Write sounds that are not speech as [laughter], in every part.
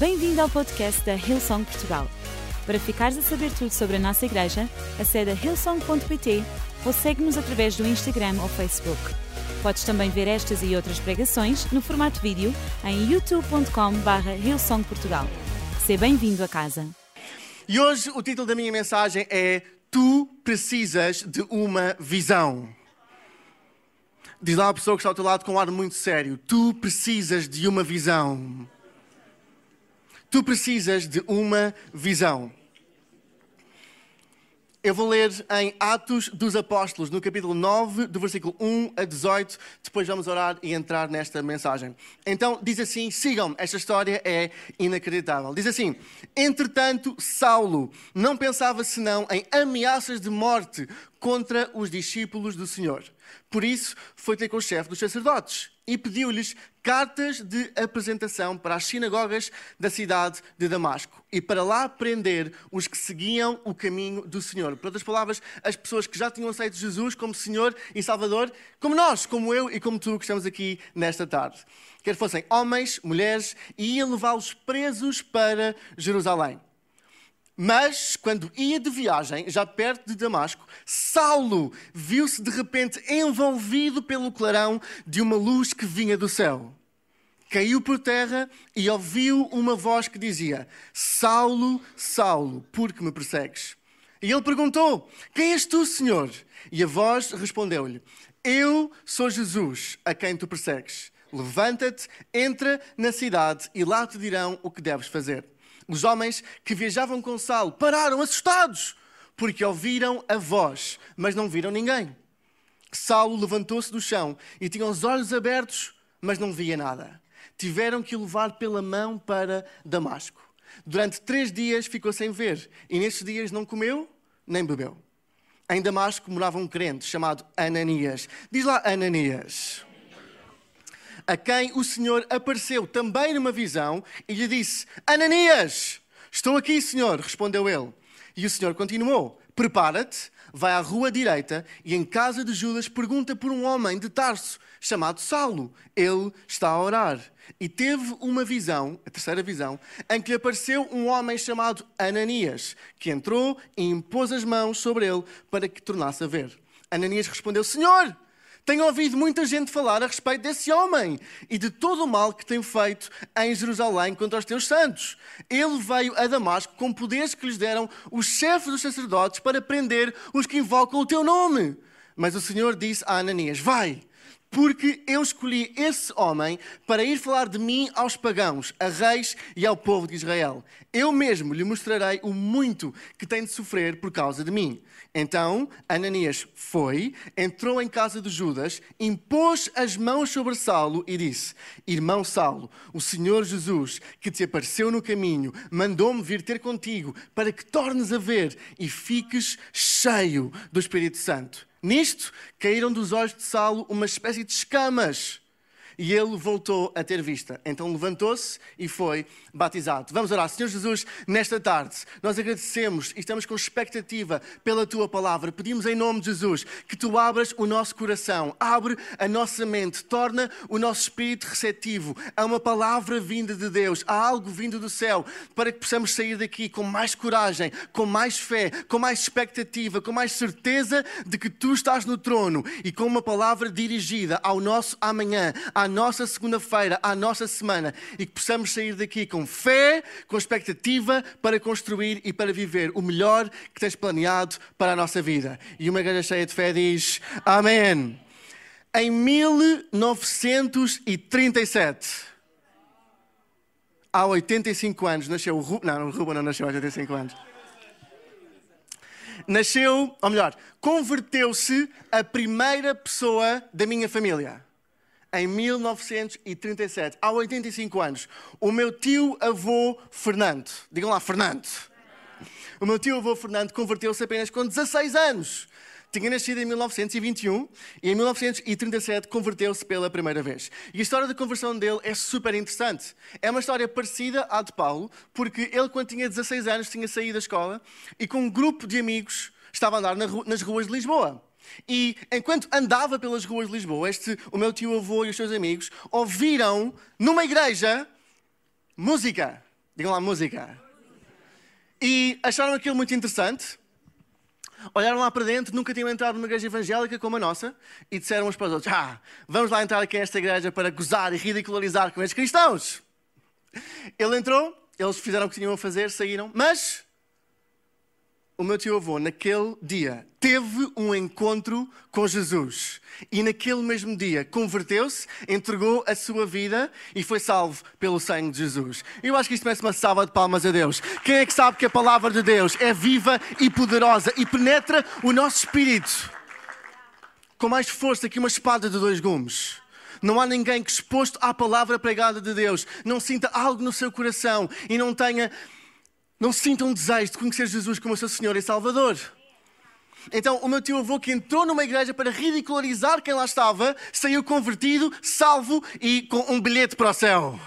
Bem-vindo ao podcast da Hillsong Portugal. Para ficares a saber tudo sobre a nossa igreja, acede a hillsong.pt ou segue-nos através do Instagram ou Facebook. Podes também ver estas e outras pregações no formato vídeo em youtube.com.br hillsongportugal. Seja bem-vindo a casa. E hoje o título da minha mensagem é Tu precisas de uma visão. Diz lá a pessoa que está ao teu lado com um ar muito sério: Tu precisas de uma visão. Tu precisas de uma visão. Eu vou ler em Atos dos Apóstolos, no capítulo 9, do versículo 1 a 18. Depois vamos orar e entrar nesta mensagem. Então, diz assim: sigam, esta história é inacreditável. Diz assim: Entretanto, Saulo não pensava senão em ameaças de morte contra os discípulos do Senhor. Por isso, foi ter com o chefe dos sacerdotes e pediu-lhes cartas de apresentação para as sinagogas da cidade de Damasco e para lá prender os que seguiam o caminho do Senhor. Por outras palavras, as pessoas que já tinham aceito Jesus como Senhor e Salvador, como nós, como eu e como tu que estamos aqui nesta tarde. Quer fossem homens, mulheres, e ia levá-los presos para Jerusalém. Mas, quando ia de viagem, já perto de Damasco, Saulo viu-se de repente envolvido pelo clarão de uma luz que vinha do céu. Caiu por terra e ouviu uma voz que dizia: Saulo, Saulo, por que me persegues? E ele perguntou: Quem és tu, Senhor? E a voz respondeu-lhe: Eu sou Jesus, a quem tu persegues. Levanta-te, entra na cidade e lá te dirão o que deves fazer. Os homens que viajavam com Saulo pararam assustados, porque ouviram a voz, mas não viram ninguém. Saulo levantou-se do chão e tinha os olhos abertos, mas não via nada. Tiveram que o levar pela mão para Damasco. Durante três dias ficou sem ver, e nesses dias não comeu nem bebeu. Em Damasco morava um crente chamado Ananias. Diz lá Ananias a quem o Senhor apareceu também numa visão e lhe disse: Ananias, estou aqui, Senhor, respondeu ele. E o Senhor continuou: Prepara-te, vai à rua direita e em casa de Judas pergunta por um homem de Tarso chamado Saulo. Ele está a orar. E teve uma visão, a terceira visão, em que lhe apareceu um homem chamado Ananias, que entrou e impôs as mãos sobre ele para que tornasse a ver. Ananias respondeu: Senhor, tenho ouvido muita gente falar a respeito desse homem e de todo o mal que tem feito em Jerusalém contra os teus santos. Ele veio a Damasco com poderes que lhes deram os chefes dos sacerdotes para prender os que invocam o teu nome. Mas o Senhor disse a Ananias: Vai, porque eu escolhi esse homem para ir falar de mim aos pagãos, a reis e ao povo de Israel. Eu mesmo lhe mostrarei o muito que tem de sofrer por causa de mim. Então Ananias foi, entrou em casa de Judas, impôs as mãos sobre Saulo e disse: Irmão Saulo, o Senhor Jesus, que te apareceu no caminho, mandou-me vir ter contigo para que tornes a ver e fiques cheio do Espírito Santo. Nisto caíram dos olhos de Saulo uma espécie de escamas e ele voltou a ter vista. Então levantou-se e foi batizado. Vamos orar. Senhor Jesus, nesta tarde, nós agradecemos e estamos com expectativa pela tua palavra. Pedimos em nome de Jesus que tu abras o nosso coração, abre a nossa mente, torna o nosso espírito receptivo a uma palavra vinda de Deus, a algo vindo do céu, para que possamos sair daqui com mais coragem, com mais fé, com mais expectativa, com mais certeza de que tu estás no trono e com uma palavra dirigida ao nosso amanhã, à nossa segunda-feira, à nossa semana e que possamos sair daqui com fé, com expectativa para construir e para viver o melhor que tens planeado para a nossa vida. E uma igreja cheia de fé diz: Amém. Em 1937, há 85 anos, nasceu o Ruben. Não, o Ruben não nasceu há 85 anos. Nasceu, ou melhor, converteu-se a primeira pessoa da minha família em 1937, há 85 anos, o meu tio-avô Fernando, digam lá, Fernando. O meu tio-avô Fernando converteu-se apenas com 16 anos. Tinha nascido em 1921 e em 1937 converteu-se pela primeira vez. E a história da conversão dele é super interessante. É uma história parecida à de Paulo, porque ele, quando tinha 16 anos, tinha saído da escola e com um grupo de amigos estava a andar nas ruas de Lisboa. E enquanto andava pelas ruas de Lisboa, este, o meu tio avô e os seus amigos ouviram numa igreja música. Digam lá, música. E acharam aquilo muito interessante. Olharam lá para dentro, nunca tinham entrado numa igreja evangélica como a nossa, e disseram uns para os outros: Ah, vamos lá entrar aqui nesta igreja para gozar e ridicularizar com estes cristãos. Ele entrou, eles fizeram o que tinham a fazer, saíram, mas o meu tio avô, naquele dia, teve um encontro com Jesus. E naquele mesmo dia converteu-se, entregou a sua vida e foi salvo pelo sangue de Jesus. Eu acho que isto merece uma salva de palmas a Deus. Quem é que sabe que a palavra de Deus é viva e poderosa e penetra o nosso espírito com mais força que uma espada de dois gumes? Não há ninguém que, exposto à palavra pregada de Deus, não sinta algo no seu coração e não tenha não sintam desejo de conhecer Jesus como seu Senhor e Salvador. Então, o meu tio avô, que entrou numa igreja para ridicularizar quem lá estava, saiu convertido, salvo e com um bilhete para o céu.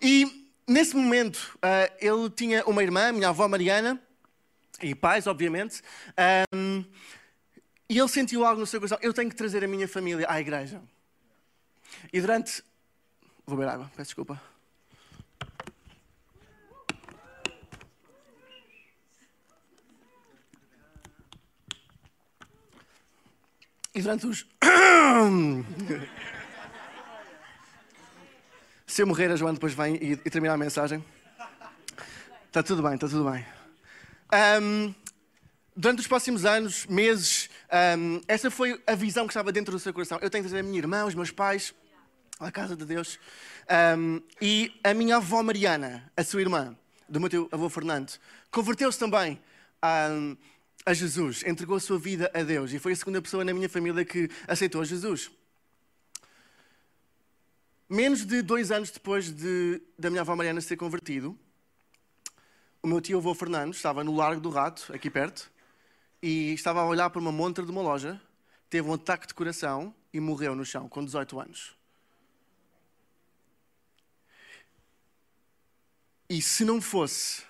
E nesse momento, uh, ele tinha uma irmã, minha avó Mariana, e pais, obviamente, um, e ele sentiu algo no seu coração: eu tenho que trazer a minha família à igreja. E durante. Vou beber água, peço desculpa. E durante os. [coughs] Se eu morrer, a Joana depois vem e, e termina a mensagem. Está tudo bem, está tudo bem. Um, durante os próximos anos, meses, um, essa foi a visão que estava dentro do seu coração. Eu tenho que trazer a minha irmã, os meus pais, à casa de Deus. Um, e a minha avó Mariana, a sua irmã, do meu teu avô Fernando, converteu-se também. Um, a Jesus, entregou a sua vida a Deus e foi a segunda pessoa na minha família que aceitou Jesus. Menos de dois anos depois de, da minha avó Mariana ser convertido, o meu tio avô Fernando estava no Largo do Rato, aqui perto, e estava a olhar para uma montra de uma loja, teve um ataque de coração e morreu no chão com 18 anos. E se não fosse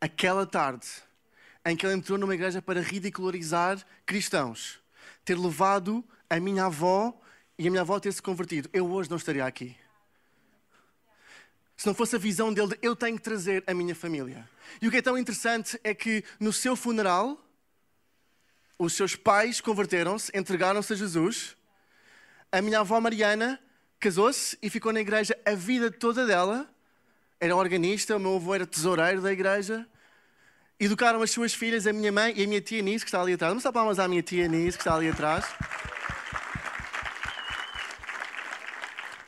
aquela tarde em que ele entrou numa igreja para ridicularizar cristãos, ter levado a minha avó e a minha avó ter se convertido, eu hoje não estaria aqui. Se não fosse a visão dele de eu tenho que trazer a minha família. E o que é tão interessante é que no seu funeral, os seus pais converteram-se, entregaram-se a Jesus. A minha avó Mariana casou-se e ficou na igreja a vida toda dela. Era organista, o meu avô era tesoureiro da igreja educaram as suas filhas, a minha mãe e a minha tia Nice, que está ali atrás. Vamos dar palmas à minha tia Nice, que está ali atrás.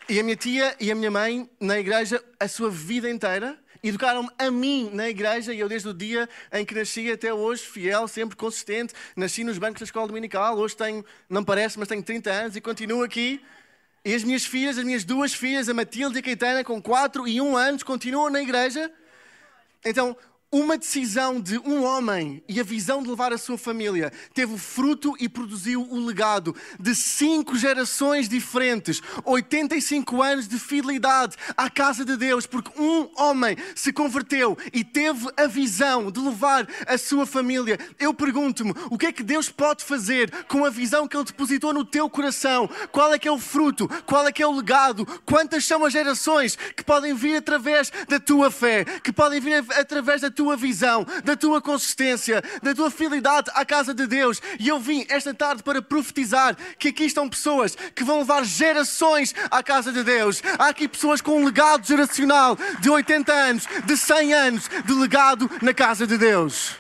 E a minha tia e a minha mãe, na igreja, a sua vida inteira, educaram-me a mim na igreja, e eu desde o dia em que nasci até hoje, fiel, sempre consistente, nasci nos bancos da escola dominical, hoje tenho, não parece, mas tenho 30 anos e continuo aqui. E as minhas filhas, as minhas duas filhas, a Matilde e a Caetana, com 4 e 1 anos, continuam na igreja. Então, uma decisão de um homem e a visão de levar a sua família teve o fruto e produziu o legado de cinco gerações diferentes, 85 anos de fidelidade à casa de Deus, porque um homem se converteu e teve a visão de levar a sua família. Eu pergunto-me, o que é que Deus pode fazer com a visão que Ele depositou no teu coração? Qual é que é o fruto? Qual é que é o legado? Quantas são as gerações que podem vir através da tua fé, que podem vir através da tua tua visão, da tua consistência, da tua fidelidade à casa de Deus. E eu vim esta tarde para profetizar que aqui estão pessoas que vão levar gerações à casa de Deus. Há aqui pessoas com um legado geracional de 80 anos, de 100 anos de legado na casa de Deus.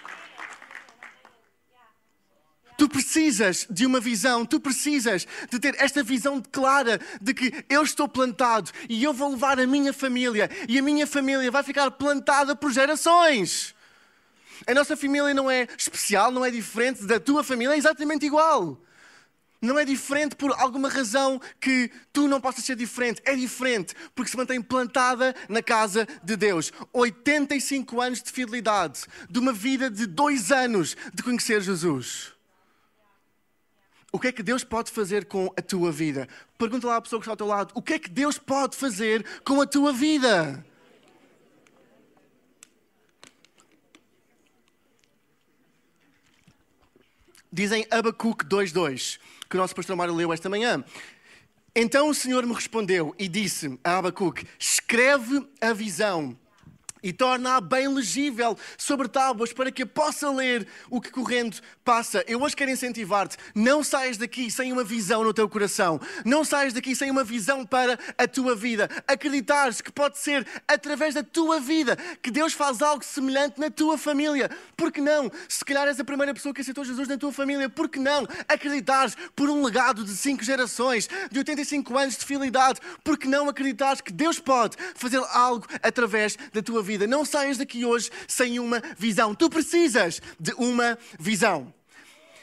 Tu precisas de uma visão, tu precisas de ter esta visão clara de que eu estou plantado e eu vou levar a minha família e a minha família vai ficar plantada por gerações. A nossa família não é especial, não é diferente da tua família, é exatamente igual. Não é diferente por alguma razão que tu não possas ser diferente. É diferente porque se mantém plantada na casa de Deus. 85 anos de fidelidade, de uma vida de dois anos de conhecer Jesus. O que é que Deus pode fazer com a tua vida? Pergunta lá à pessoa que está ao teu lado: o que é que Deus pode fazer com a tua vida? Dizem Abacuque 2.2, que o nosso pastor Mário leu esta manhã. Então o Senhor me respondeu e disse a Abacuque: Escreve a visão e torna-a bem legível sobre tábuas para que possa ler o que correndo passa. Eu hoje quero incentivar-te. Não saias daqui sem uma visão no teu coração. Não saias daqui sem uma visão para a tua vida. Acreditares que pode ser através da tua vida que Deus faz algo semelhante na tua família. Por que não? Se calhar és a primeira pessoa que aceitou Jesus na tua família. Por que não? Acreditares por um legado de cinco gerações, de 85 anos de fidelidade. Por que não acreditares que Deus pode fazer algo através da tua vida? Vida. Não saias daqui hoje sem uma visão. Tu precisas de uma visão.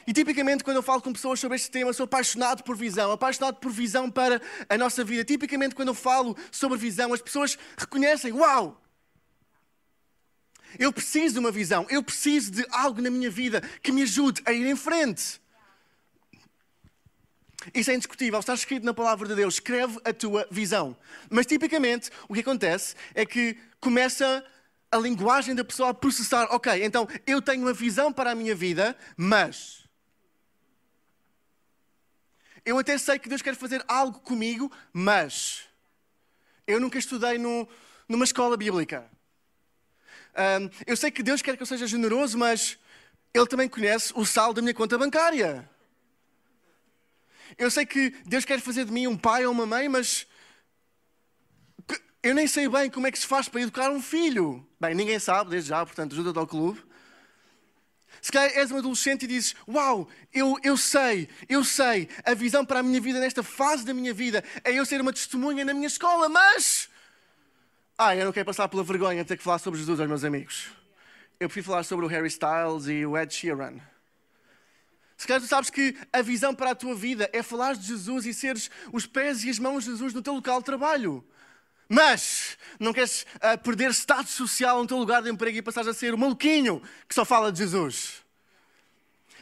E tipicamente, quando eu falo com pessoas sobre este tema, sou apaixonado por visão, apaixonado por visão para a nossa vida. Tipicamente, quando eu falo sobre visão, as pessoas reconhecem: Uau! Eu preciso de uma visão, eu preciso de algo na minha vida que me ajude a ir em frente. Isso é indiscutível, está escrito na palavra de Deus: escreve a tua visão. Mas tipicamente, o que acontece é que começa a linguagem da pessoa a processar: ok, então eu tenho uma visão para a minha vida, mas. Eu até sei que Deus quer fazer algo comigo, mas. Eu nunca estudei no, numa escola bíblica. Um, eu sei que Deus quer que eu seja generoso, mas Ele também conhece o saldo da minha conta bancária. Eu sei que Deus quer fazer de mim um pai ou uma mãe, mas eu nem sei bem como é que se faz para educar um filho. Bem, ninguém sabe, desde já, portanto, ajuda-te ao clube. Se calhar és um adolescente e dizes: Uau, eu, eu sei, eu sei, a visão para a minha vida, nesta fase da minha vida, é eu ser uma testemunha na minha escola, mas. Ah, eu não quero passar pela vergonha de ter que falar sobre Jesus aos meus amigos. Eu prefiro falar sobre o Harry Styles e o Ed Sheeran. Se calhar tu sabes que a visão para a tua vida é falar de Jesus e seres os pés e as mãos de Jesus no teu local de trabalho. Mas não queres uh, perder status social no teu lugar de emprego e passares a ser o maluquinho que só fala de Jesus.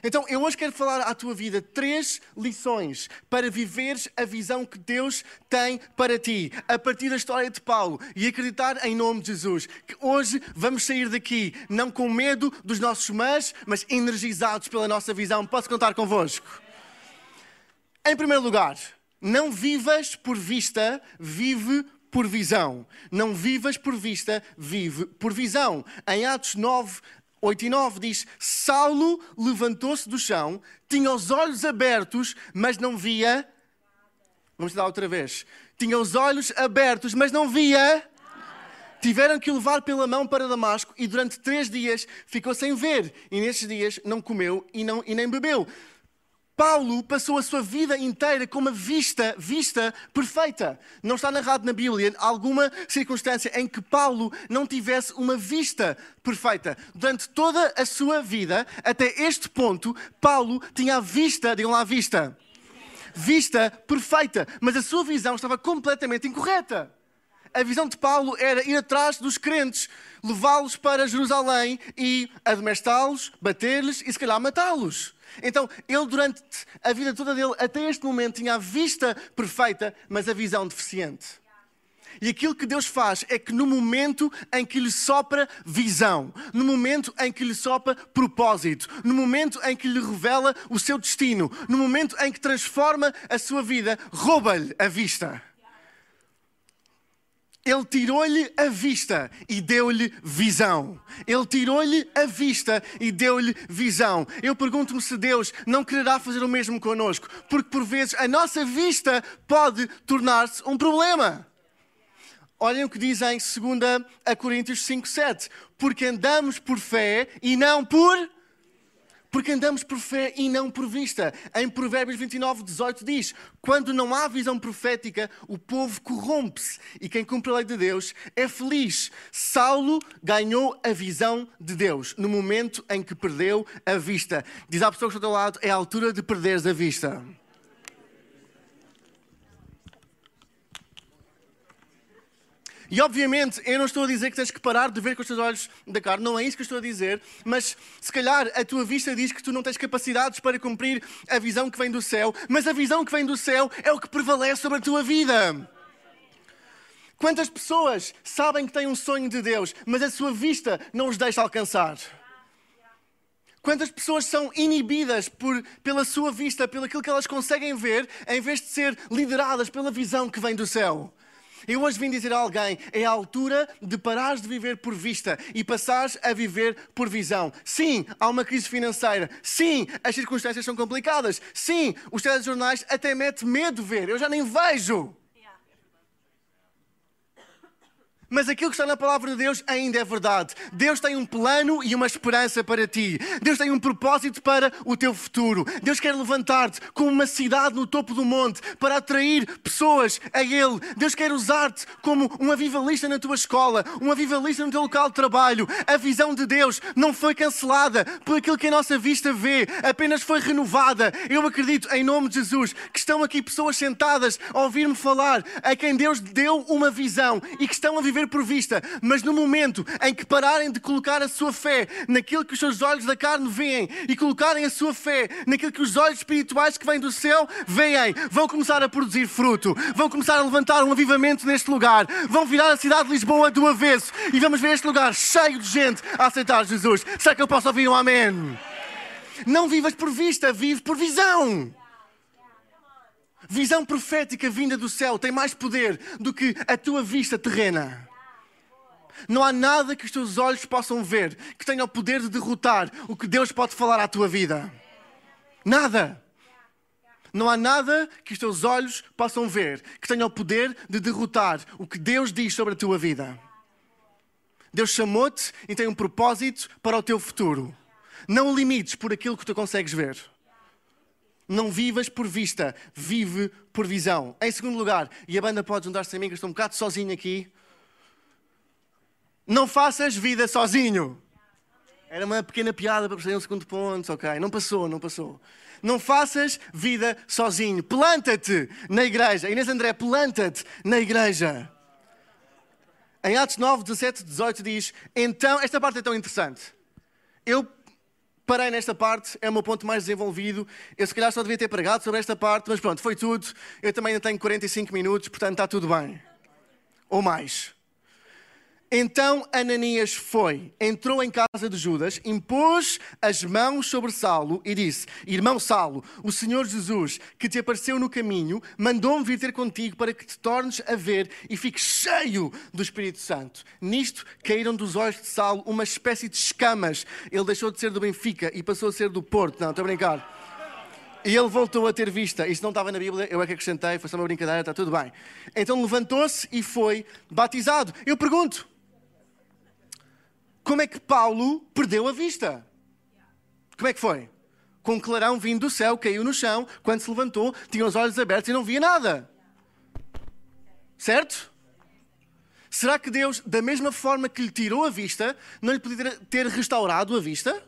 Então, eu hoje quero falar à tua vida três lições para viveres a visão que Deus tem para ti, a partir da história de Paulo, e acreditar em nome de Jesus. Que hoje vamos sair daqui, não com medo dos nossos mas, mas energizados pela nossa visão. Posso contar convosco? Em primeiro lugar, não vivas por vista, vive por visão. Não vivas por vista, vive por visão. Em Atos 9, 8 e 9 diz: Saulo levantou-se do chão, tinha os olhos abertos, mas não via. Vamos dar outra vez. Tinha os olhos abertos, mas não via. Tiveram que o levar pela mão para Damasco e durante três dias ficou sem ver. E nesses dias não comeu e, não, e nem bebeu. Paulo passou a sua vida inteira com uma vista, vista perfeita. Não está narrado na Bíblia alguma circunstância em que Paulo não tivesse uma vista perfeita. Durante toda a sua vida, até este ponto, Paulo tinha a vista, digam lá, a vista. Vista perfeita. Mas a sua visão estava completamente incorreta. A visão de Paulo era ir atrás dos crentes, levá-los para Jerusalém e admestá-los, bater-lhes e se calhar matá-los. Então, ele, durante a vida toda dele, até este momento, tinha a vista perfeita, mas a visão deficiente. E aquilo que Deus faz é que no momento em que lhe sopra visão, no momento em que lhe sopra propósito, no momento em que lhe revela o seu destino, no momento em que transforma a sua vida, rouba-lhe a vista. Ele tirou-lhe a vista e deu-lhe visão. Ele tirou-lhe a vista e deu-lhe visão. Eu pergunto-me se Deus não quererá fazer o mesmo conosco, porque por vezes a nossa vista pode tornar-se um problema. Olhem o que diz em 2 Coríntios 5, 7. Porque andamos por fé e não por porque andamos por fé e não por vista. Em Provérbios 29, 18 diz: Quando não há visão profética, o povo corrompe-se e quem cumpre a lei de Deus é feliz. Saulo ganhou a visão de Deus no momento em que perdeu a vista. Diz à pessoa que está ao lado: é a altura de perderes a vista. E obviamente eu não estou a dizer que tens que parar de ver com os teus olhos da carne, não é isso que eu estou a dizer, mas se calhar a tua vista diz que tu não tens capacidades para cumprir a visão que vem do céu, mas a visão que vem do céu é o que prevalece sobre a tua vida. Quantas pessoas sabem que têm um sonho de Deus, mas a sua vista não os deixa alcançar? Quantas pessoas são inibidas por, pela sua vista, pelo aquilo que elas conseguem ver, em vez de ser lideradas pela visão que vem do céu? Eu hoje vim dizer a alguém: é a altura de parares de viver por vista e passares a viver por visão. Sim, há uma crise financeira. Sim, as circunstâncias são complicadas. Sim, os telejornais até mete medo de ver. Eu já nem vejo. Mas aquilo que está na palavra de Deus ainda é verdade. Deus tem um plano e uma esperança para ti. Deus tem um propósito para o teu futuro. Deus quer levantar-te como uma cidade no topo do monte para atrair pessoas a Ele. Deus quer usar-te como um avivalista na tua escola, um avivalista no teu local de trabalho. A visão de Deus não foi cancelada por aquilo que a nossa vista vê, apenas foi renovada. Eu acredito, em nome de Jesus, que estão aqui pessoas sentadas a ouvir-me falar, a quem Deus deu uma visão e que estão a viver viver por vista, mas no momento em que pararem de colocar a sua fé naquilo que os seus olhos da carne veem e colocarem a sua fé naquilo que os olhos espirituais que vêm do céu veem, vão começar a produzir fruto, vão começar a levantar um avivamento neste lugar, vão virar a cidade de Lisboa do avesso e vamos ver este lugar cheio de gente a aceitar Jesus. Será que eu posso ouvir um amém? Não vivas por vista, vive por visão. Visão profética vinda do céu tem mais poder do que a tua vista terrena. Não há nada que os teus olhos possam ver que tenha o poder de derrotar o que Deus pode falar à tua vida. Nada. Não há nada que os teus olhos possam ver que tenha o poder de derrotar o que Deus diz sobre a tua vida. Deus chamou-te e tem um propósito para o teu futuro. Não o limites por aquilo que tu consegues ver. Não vivas por vista, vive por visão. Em segundo lugar, e a banda pode juntar-se a mim, que estou um bocado sozinho aqui. Não faças vida sozinho. Era uma pequena piada para perceber um segundo ponto, ok? Não passou, não passou. Não faças vida sozinho. Planta-te na igreja. Inês André, planta-te na igreja. Em Atos 9, 17, 18 diz: Então, esta parte é tão interessante. Eu parei nesta parte, é o meu ponto mais desenvolvido. Eu se calhar só devia ter pregado sobre esta parte, mas pronto, foi tudo. Eu também ainda tenho 45 minutos, portanto está tudo bem. Ou mais. Então Ananias foi, entrou em casa de Judas, impôs as mãos sobre Saulo e disse: Irmão Saulo, o Senhor Jesus, que te apareceu no caminho, mandou-me vir ter contigo para que te tornes a ver e fiques cheio do Espírito Santo. Nisto caíram dos olhos de Saulo uma espécie de escamas. Ele deixou de ser do Benfica e passou a ser do Porto. Não, estou a brincar. E ele voltou a ter vista. Isto não estava na Bíblia, eu é que acrescentei, foi só uma brincadeira, está tudo bem. Então levantou-se e foi batizado. Eu pergunto como é que Paulo perdeu a vista? Como é que foi? Com um clarão vindo do céu, caiu no chão, quando se levantou, tinha os olhos abertos e não via nada. Certo? Será que Deus, da mesma forma que lhe tirou a vista, não lhe podia ter restaurado a vista?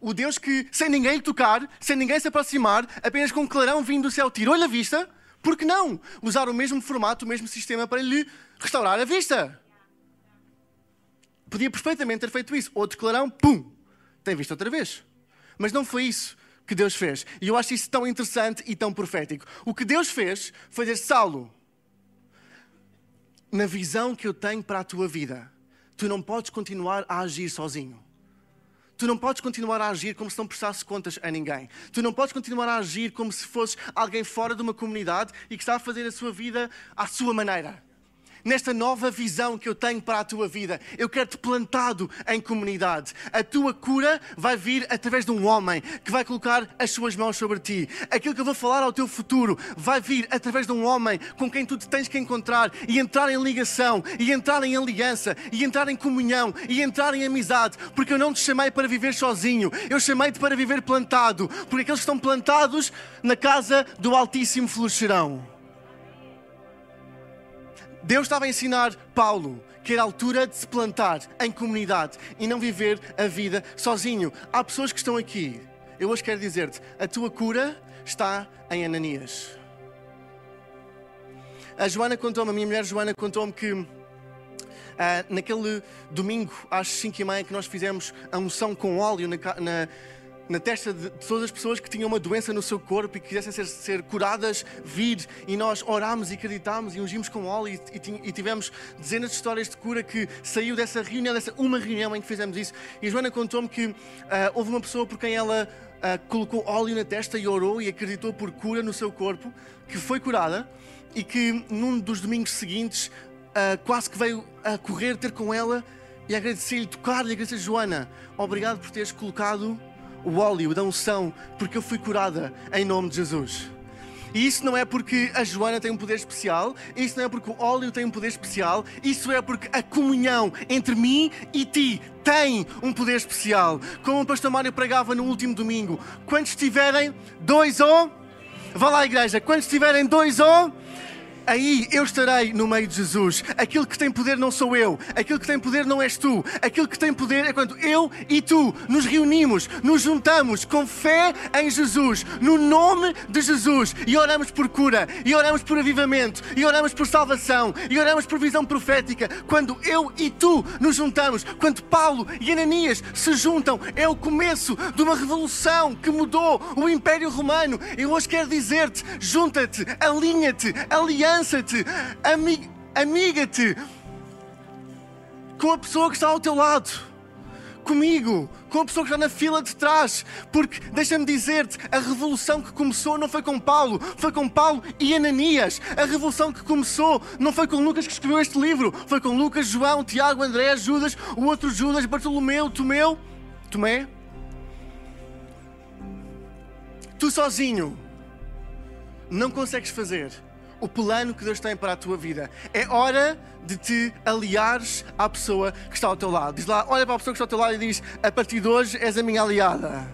O Deus que, sem ninguém lhe tocar, sem ninguém se aproximar, apenas com um clarão vindo do céu, tirou-lhe a vista? Por que não usar o mesmo formato, o mesmo sistema para lhe restaurar a vista? Podia perfeitamente ter feito isso. Outro clarão, pum, tem visto outra vez. Mas não foi isso que Deus fez. E eu acho isso tão interessante e tão profético. O que Deus fez foi dizer: Saulo, na visão que eu tenho para a tua vida, tu não podes continuar a agir sozinho. Tu não podes continuar a agir como se não prestasse contas a ninguém. Tu não podes continuar a agir como se fosse alguém fora de uma comunidade e que está a fazer a sua vida à sua maneira nesta nova visão que eu tenho para a tua vida. Eu quero-te plantado em comunidade. A tua cura vai vir através de um homem que vai colocar as suas mãos sobre ti. Aquilo que eu vou falar ao teu futuro vai vir através de um homem com quem tu te tens que encontrar e entrar em ligação, e entrar em aliança, e entrar em comunhão, e entrar em amizade, porque eu não te chamei para viver sozinho, eu chamei-te para viver plantado, porque aqueles que estão plantados na casa do Altíssimo florescerão. Deus estava a ensinar Paulo que era a altura de se plantar em comunidade e não viver a vida sozinho. Há pessoas que estão aqui. Eu hoje quero dizer-te: a tua cura está em Ananias. A Joana contou-me, a minha mulher Joana contou-me que uh, naquele domingo às 5 e meia que nós fizemos a unção com óleo na, na na testa de todas as pessoas que tinham uma doença no seu corpo e que quisessem ser, ser curadas, vir e nós orámos e acreditámos e ungimos com óleo e, e, e, tivemos dezenas de histórias de cura que saiu dessa reunião, dessa uma reunião em que fizemos isso. E Joana contou-me que uh, houve uma pessoa por quem ela uh, colocou óleo na testa e orou e acreditou por cura no seu corpo, que foi curada e que num dos domingos seguintes uh, quase que veio a correr ter com ela e agradecer-lhe, tocar-lhe, agradecer Joana, obrigado por teres colocado o óleo da unção, porque eu fui curada em nome de Jesus. E isso não é porque a Joana tem um poder especial, isso não é porque o óleo tem um poder especial, isso é porque a comunhão entre mim e ti tem um poder especial. Como o pastor Mário pregava no último domingo, quando estiverem dois ou. Vá lá, igreja, quando estiverem dois ou aí eu estarei no meio de Jesus. Aquilo que tem poder não sou eu, aquilo que tem poder não és tu, aquilo que tem poder é quando eu e tu nos reunimos, nos juntamos com fé em Jesus, no nome de Jesus, e oramos por cura, e oramos por avivamento, e oramos por salvação, e oramos por visão profética. Quando eu e tu nos juntamos, quando Paulo e Ananias se juntam, é o começo de uma revolução que mudou o Império Romano. E hoje quero dizer-te: junta-te, alinha-te, aliança lança-te, amiga-te com a pessoa que está ao teu lado, comigo, com a pessoa que está na fila de trás, porque deixa-me dizer-te, a revolução que começou não foi com Paulo, foi com Paulo e Ananias. A revolução que começou não foi com Lucas que escreveu este livro, foi com Lucas, João, Tiago, André, Judas, o outro Judas, Bartolomeu, Tomeu, Tomé. Tu sozinho não consegues fazer o plano que Deus tem para a tua vida. É hora de te aliares à pessoa que está ao teu lado. Diz lá, olha para a pessoa que está ao teu lado e diz: A partir de hoje és a minha aliada.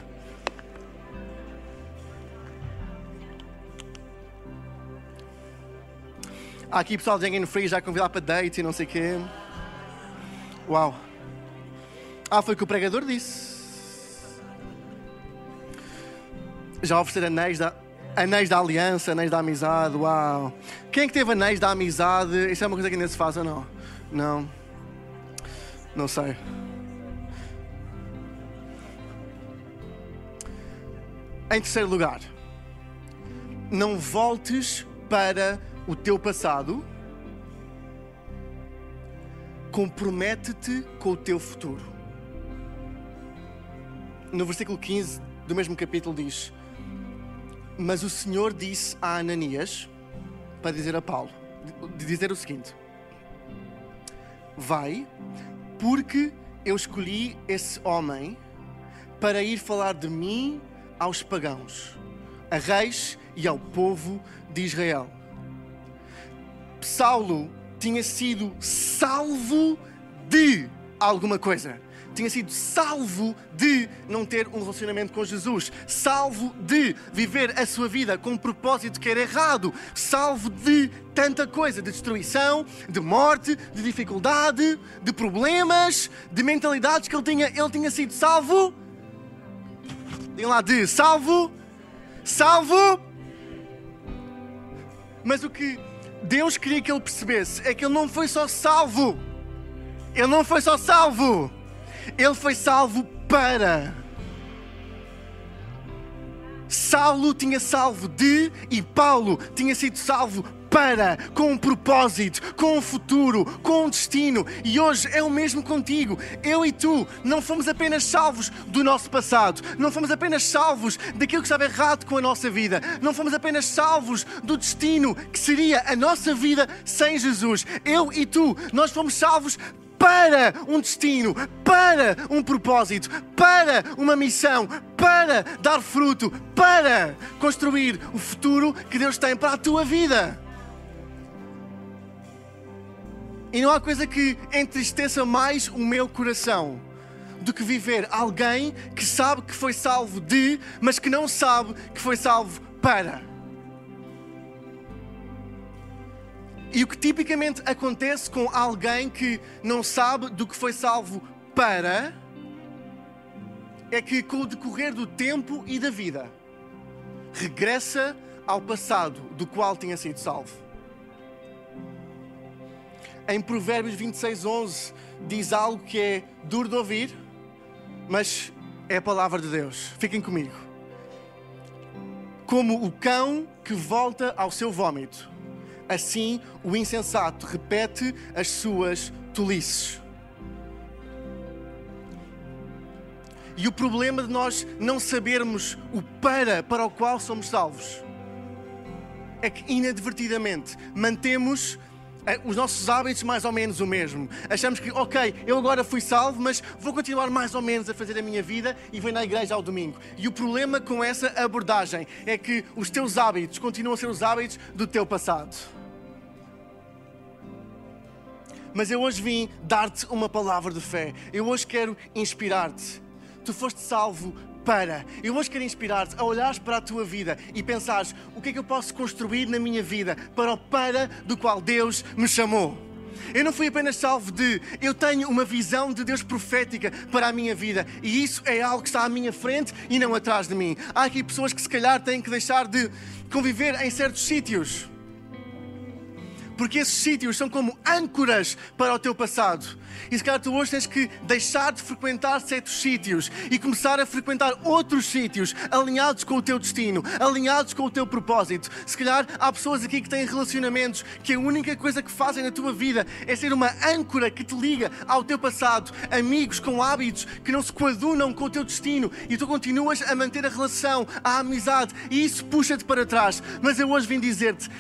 Há aqui pessoal de Hanging Free já a convidar para date e não sei o quê. Uau. Ah, foi o que o pregador disse. Já oferecer anéis da Anéis da aliança, anéis da amizade, uau. Quem é que teve anéis da amizade? Isso é uma coisa que ainda se faz ou não? Não. Não sei. Em terceiro lugar, não voltes para o teu passado. Compromete-te com o teu futuro. No versículo 15 do mesmo capítulo diz: mas o Senhor disse a Ananias para dizer a Paulo, de dizer o seguinte: Vai, porque eu escolhi esse homem para ir falar de mim aos pagãos, a reis e ao povo de Israel. Saulo tinha sido salvo de alguma coisa tinha sido salvo de não ter um relacionamento com Jesus, salvo de viver a sua vida com um propósito que era errado, salvo de tanta coisa, de destruição, de morte, de dificuldade, de problemas, de mentalidades que ele tinha. Ele tinha sido salvo. Digam lá de salvo, salvo. Mas o que Deus queria que ele percebesse é que ele não foi só salvo. Ele não foi só salvo ele foi salvo para. Saulo tinha salvo de e Paulo tinha sido salvo para, com um propósito, com um futuro, com um destino. E hoje é o mesmo contigo. Eu e tu não fomos apenas salvos do nosso passado, não fomos apenas salvos daquilo que estava errado com a nossa vida, não fomos apenas salvos do destino que seria a nossa vida sem Jesus. Eu e tu, nós fomos salvos para um destino, para um propósito, para uma missão, para dar fruto, para construir o futuro que Deus tem para a tua vida. E não há coisa que entristeça mais o meu coração do que viver alguém que sabe que foi salvo de, mas que não sabe que foi salvo para. E o que tipicamente acontece com alguém que não sabe do que foi salvo para é que, com o decorrer do tempo e da vida, regressa ao passado do qual tinha sido salvo. Em Provérbios 26, 11, diz algo que é duro de ouvir, mas é a palavra de Deus. Fiquem comigo. Como o cão que volta ao seu vômito, assim o insensato repete as suas tolices. E o problema de nós não sabermos o para para o qual somos salvos é que inadvertidamente mantemos eh, os nossos hábitos mais ou menos o mesmo. Achamos que, ok, eu agora fui salvo, mas vou continuar mais ou menos a fazer a minha vida e vou na igreja ao domingo. E o problema com essa abordagem é que os teus hábitos continuam a ser os hábitos do teu passado. Mas eu hoje vim dar-te uma palavra de fé. Eu hoje quero inspirar-te. Tu foste salvo para. Eu hoje quero inspirar-te a olhares para a tua vida e pensares o que é que eu posso construir na minha vida para o para do qual Deus me chamou. Eu não fui apenas salvo de, eu tenho uma visão de Deus profética para a minha vida e isso é algo que está à minha frente e não atrás de mim. Há aqui pessoas que se calhar têm que deixar de conviver em certos sítios porque esses sítios são como âncoras para o teu passado. E se calhar tu hoje tens que deixar de frequentar certos sítios e começar a frequentar outros sítios alinhados com o teu destino, alinhados com o teu propósito. Se calhar há pessoas aqui que têm relacionamentos que a única coisa que fazem na tua vida é ser uma âncora que te liga ao teu passado, amigos com hábitos que não se coadunam com o teu destino e tu continuas a manter a relação, a amizade e isso puxa-te para trás. Mas eu hoje vim dizer-te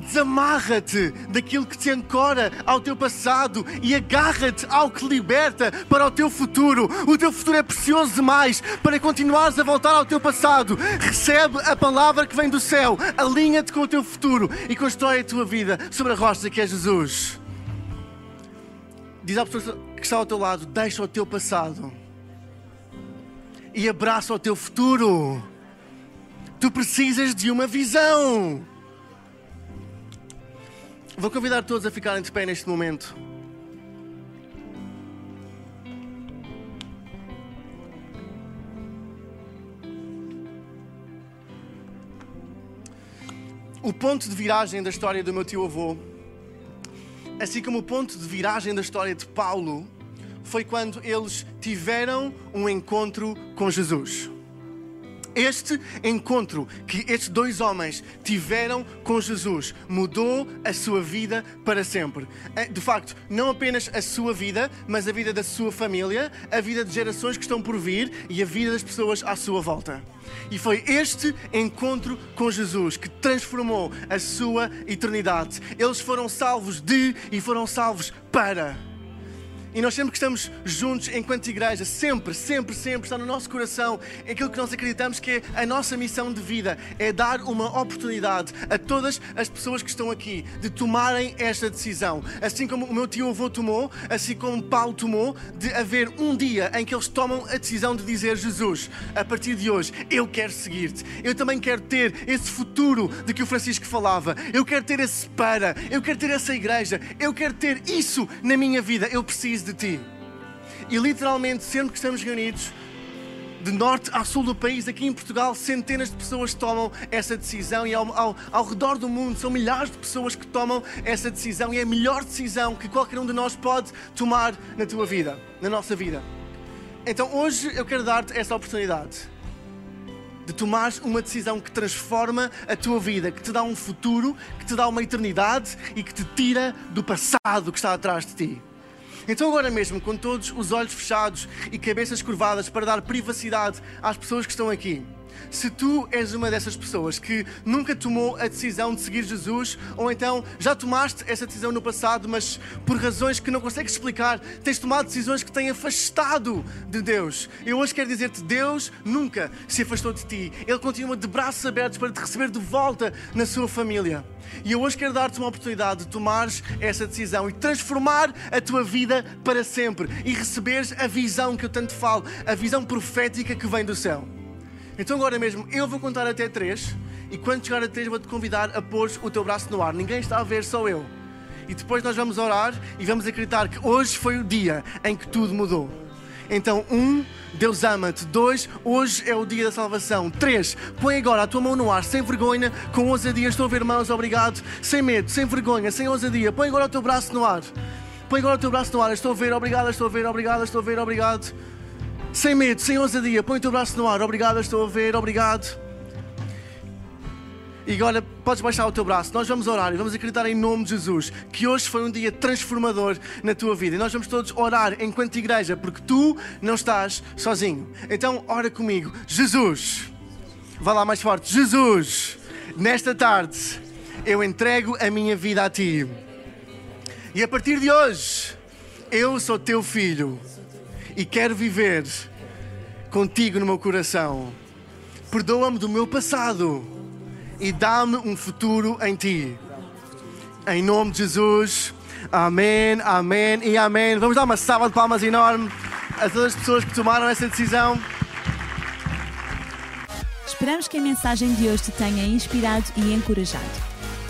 desamarra-te daquilo que te ancora ao teu passado e agarra-te ao que liberta para o teu futuro. O teu futuro é precioso demais para continuares a voltar ao teu passado. Recebe a palavra que vem do céu, alinha-te com o teu futuro e constrói a tua vida sobre a rocha que é Jesus. Diz à pessoa que está ao teu lado: deixa o teu passado e abraça o teu futuro. Tu precisas de uma visão. Vou convidar todos a ficarem de pé neste momento. O ponto de viragem da história do meu tio avô, assim como o ponto de viragem da história de Paulo, foi quando eles tiveram um encontro com Jesus. Este encontro que estes dois homens tiveram com Jesus mudou a sua vida para sempre. Eh, de facto, não apenas a sua vida, mas a vida da sua família, a vida de gerações que estão por vir e a vida das pessoas à sua volta. E foi este encontro com Jesus que transformou a sua eternidade. Eles foram salvos de e foram salvos para. E nós sempre que estamos juntos enquanto igreja, sempre, sempre, sempre está no nosso coração aquilo que nós acreditamos que é a nossa missão de vida, é dar uma oportunidade a todas as pessoas que estão aqui de tomarem esta decisão. Assim como o meu tio avô tomou, assim como Paulo tomou, de haver um dia em que eles tomam a decisão de dizer: Jesus, a partir de hoje, eu quero seguir-te. Eu também quero ter esse futuro de que o Francisco falava. Eu quero ter esse para, eu quero ter essa igreja, eu quero ter isso na minha vida. Eu preciso preciso de ti. E literalmente, sempre que estamos reunidos, de norte a sul do país, aqui em Portugal, centenas de pessoas tomam essa decisão e ao, ao, ao, redor do mundo são milhares de pessoas que tomam essa decisão e é a melhor decisão que qualquer um de nós pode tomar na tua vida, na nossa vida. Então hoje eu quero dar-te essa oportunidade de tomar uma decisão que transforma a tua vida, que te dá um futuro, que te dá uma eternidade e que te tira do passado que está atrás de ti. Então, agora mesmo, com todos os olhos fechados e cabeças curvadas para dar privacidade às pessoas que estão aqui, se tu és uma dessas pessoas que nunca tomou a decisão de seguir Jesus, ou então já tomaste essa decisão no passado, mas por razões que não consegues explicar, tens tomado decisões que têm afastado de Deus. Eu hoje quero dizer-te: Deus nunca se afastou de ti. Ele continua de braços abertos para te receber de volta na sua família. E eu hoje quero dar-te uma oportunidade de tomares essa decisão e transformar a tua vida para sempre e receberes a visão que eu tanto falo, a visão profética que vem do céu. Então agora mesmo eu vou contar até três e quando chegar a três vou-te convidar a pôr o teu braço no ar. Ninguém está a ver, só eu. E depois nós vamos orar e vamos acreditar que hoje foi o dia em que tudo mudou. Então, um, Deus ama-te. Dois, hoje é o dia da salvação. Três, põe agora a tua mão no ar, sem vergonha, com ousadia. Estou a ver mãos, obrigado. Sem medo, sem vergonha, sem ousadia. Põe agora o teu braço no ar. Põe agora o teu braço no ar. Estou a ver, obrigado, estou a ver, obrigado, estou a ver, obrigado. Sem medo, sem ousadia, põe o teu braço no ar. Obrigado, estou a ver, obrigado. E agora podes baixar o teu braço. Nós vamos orar e vamos acreditar em nome de Jesus que hoje foi um dia transformador na tua vida. E nós vamos todos orar enquanto igreja, porque tu não estás sozinho. Então, ora comigo. Jesus, vá lá mais forte. Jesus, nesta tarde eu entrego a minha vida a ti. E a partir de hoje, eu sou teu filho e quero viver contigo no meu coração. Perdoa-me do meu passado e dá-me um futuro em ti. Em nome de Jesus. Amém, amém e amém. Vamos dar uma salva de palmas enorme a todas as pessoas que tomaram essa decisão. Esperamos que a mensagem de hoje te tenha inspirado e encorajado.